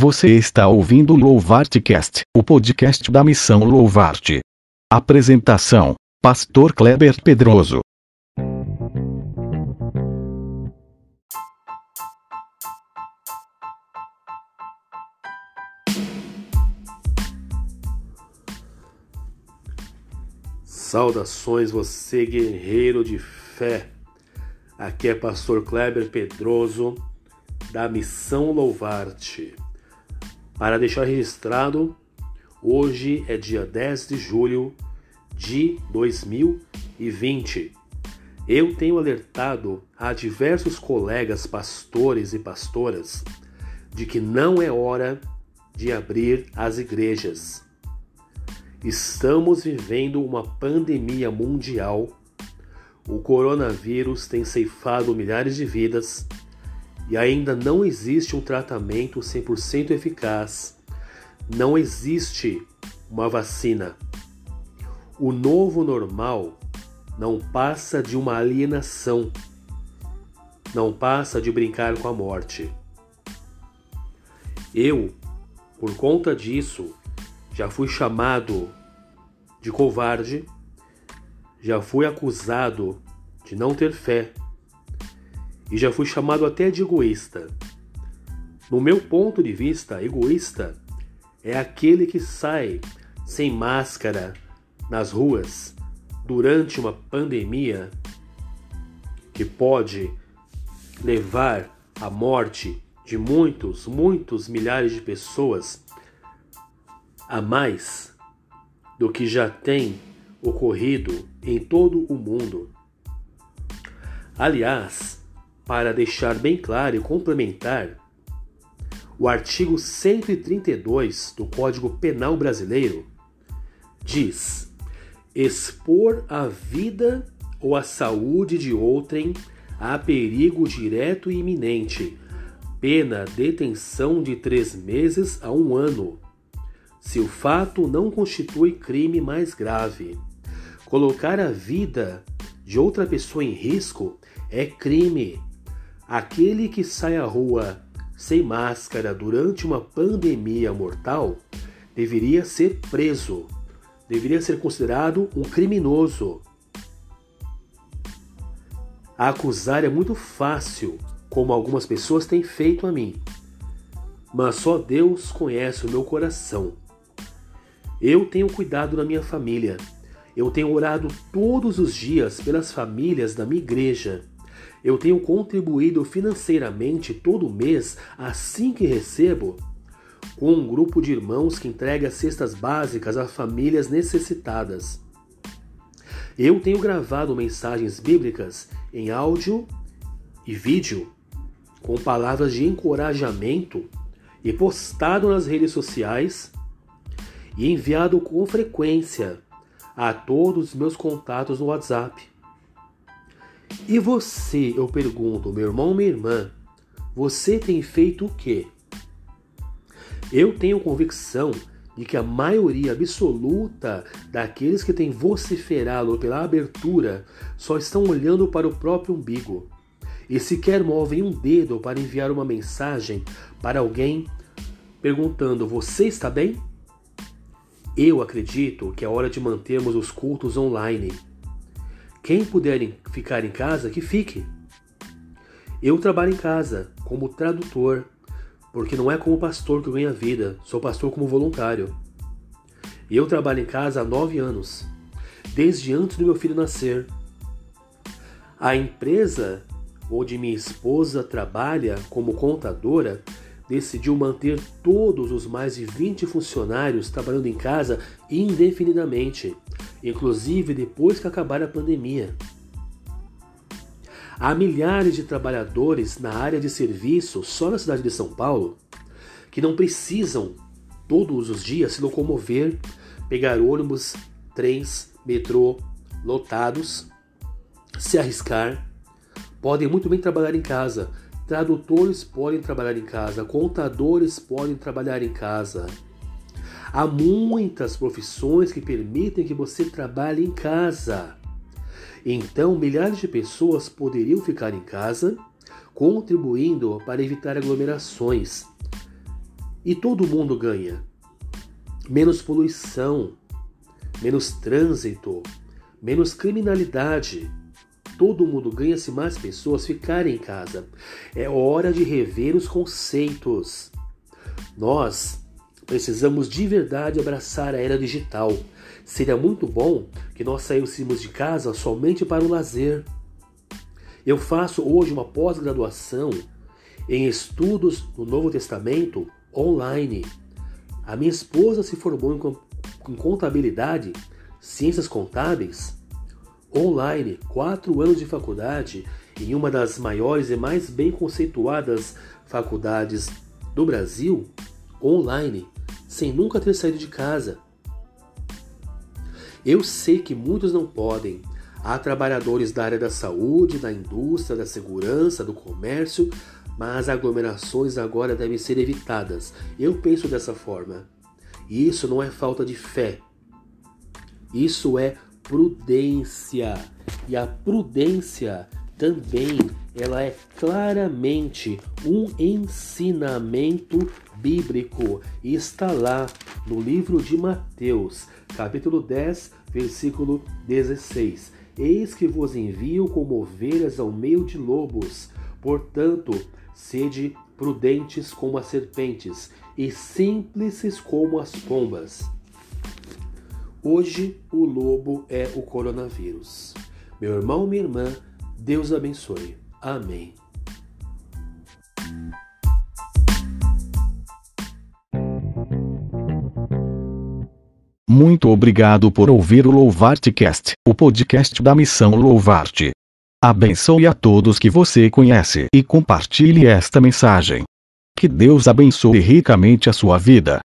Você está ouvindo o Louvartcast, o podcast da Missão Louvarte. Apresentação: Pastor Kleber Pedroso. Saudações, você guerreiro de fé. Aqui é Pastor Kleber Pedroso, da Missão Louvarte. Para deixar registrado, hoje é dia 10 de julho de 2020. Eu tenho alertado a diversos colegas pastores e pastoras de que não é hora de abrir as igrejas. Estamos vivendo uma pandemia mundial. O coronavírus tem ceifado milhares de vidas e ainda não existe um tratamento 100% eficaz. Não existe uma vacina. O novo normal não passa de uma alienação, não passa de brincar com a morte. Eu, por conta disso, já fui chamado de covarde, já fui acusado de não ter fé e já fui chamado até de egoísta. No meu ponto de vista, egoísta é aquele que sai sem máscara nas ruas durante uma pandemia que pode levar à morte de muitos, muitos milhares de pessoas a mais do que já tem ocorrido em todo o mundo. Aliás, para deixar bem claro e complementar, o artigo 132 do Código Penal Brasileiro diz: expor a vida ou a saúde de outrem a perigo direto e iminente, pena detenção de três meses a um ano, se o fato não constitui crime mais grave. Colocar a vida de outra pessoa em risco é crime Aquele que sai à rua sem máscara durante uma pandemia mortal deveria ser preso, deveria ser considerado um criminoso. acusar é muito fácil, como algumas pessoas têm feito a mim, mas só Deus conhece o meu coração. Eu tenho cuidado da minha família. Eu tenho orado todos os dias pelas famílias da minha igreja eu tenho contribuído financeiramente todo mês assim que recebo com um grupo de irmãos que entrega cestas básicas a famílias necessitadas. Eu tenho gravado mensagens bíblicas em áudio e vídeo com palavras de encorajamento e postado nas redes sociais e enviado com frequência a todos os meus contatos no WhatsApp. E você, eu pergunto, meu irmão, minha irmã, você tem feito o quê? Eu tenho convicção de que a maioria absoluta daqueles que têm vociferado pela abertura só estão olhando para o próprio umbigo e sequer movem um dedo para enviar uma mensagem para alguém perguntando: Você está bem? Eu acredito que é hora de mantermos os cultos online quem puder ficar em casa, que fique. Eu trabalho em casa como tradutor, porque não é como pastor que eu ganho a vida, sou pastor como voluntário. E eu trabalho em casa há nove anos, desde antes do meu filho nascer. A empresa onde minha esposa trabalha como contadora decidiu manter todos os mais de 20 funcionários trabalhando em casa indefinidamente, inclusive depois que acabar a pandemia. Há milhares de trabalhadores na área de serviço só na cidade de São Paulo que não precisam todos os dias se locomover, pegar ônibus, trens, metrô lotados, se arriscar, podem muito bem trabalhar em casa. Tradutores podem trabalhar em casa, contadores podem trabalhar em casa. Há muitas profissões que permitem que você trabalhe em casa. Então, milhares de pessoas poderiam ficar em casa, contribuindo para evitar aglomerações. E todo mundo ganha. Menos poluição, menos trânsito, menos criminalidade. Todo mundo ganha se mais pessoas ficarem em casa. É hora de rever os conceitos. Nós precisamos de verdade abraçar a era digital. Seria muito bom que nós saíssemos de casa somente para o lazer. Eu faço hoje uma pós-graduação em estudos no Novo Testamento online. A minha esposa se formou em contabilidade, ciências contábeis, online, quatro anos de faculdade em uma das maiores e mais bem conceituadas faculdades do Brasil, online, sem nunca ter saído de casa. Eu sei que muitos não podem. Há trabalhadores da área da saúde, da indústria, da segurança, do comércio, mas aglomerações agora devem ser evitadas. Eu penso dessa forma. E isso não é falta de fé. Isso é prudência. E a prudência também ela é claramente um ensinamento bíblico e está lá no livro de Mateus, capítulo 10, versículo 16. Eis que vos envio como ovelhas ao meio de lobos. Portanto, Sede prudentes como as serpentes e simples como as pombas. Hoje o lobo é o coronavírus. Meu irmão, minha irmã, Deus abençoe. Amém. Muito obrigado por ouvir o Louvarte Cast, o podcast da missão Louvarte. Abençoe a todos que você conhece e compartilhe esta mensagem. Que Deus abençoe ricamente a sua vida.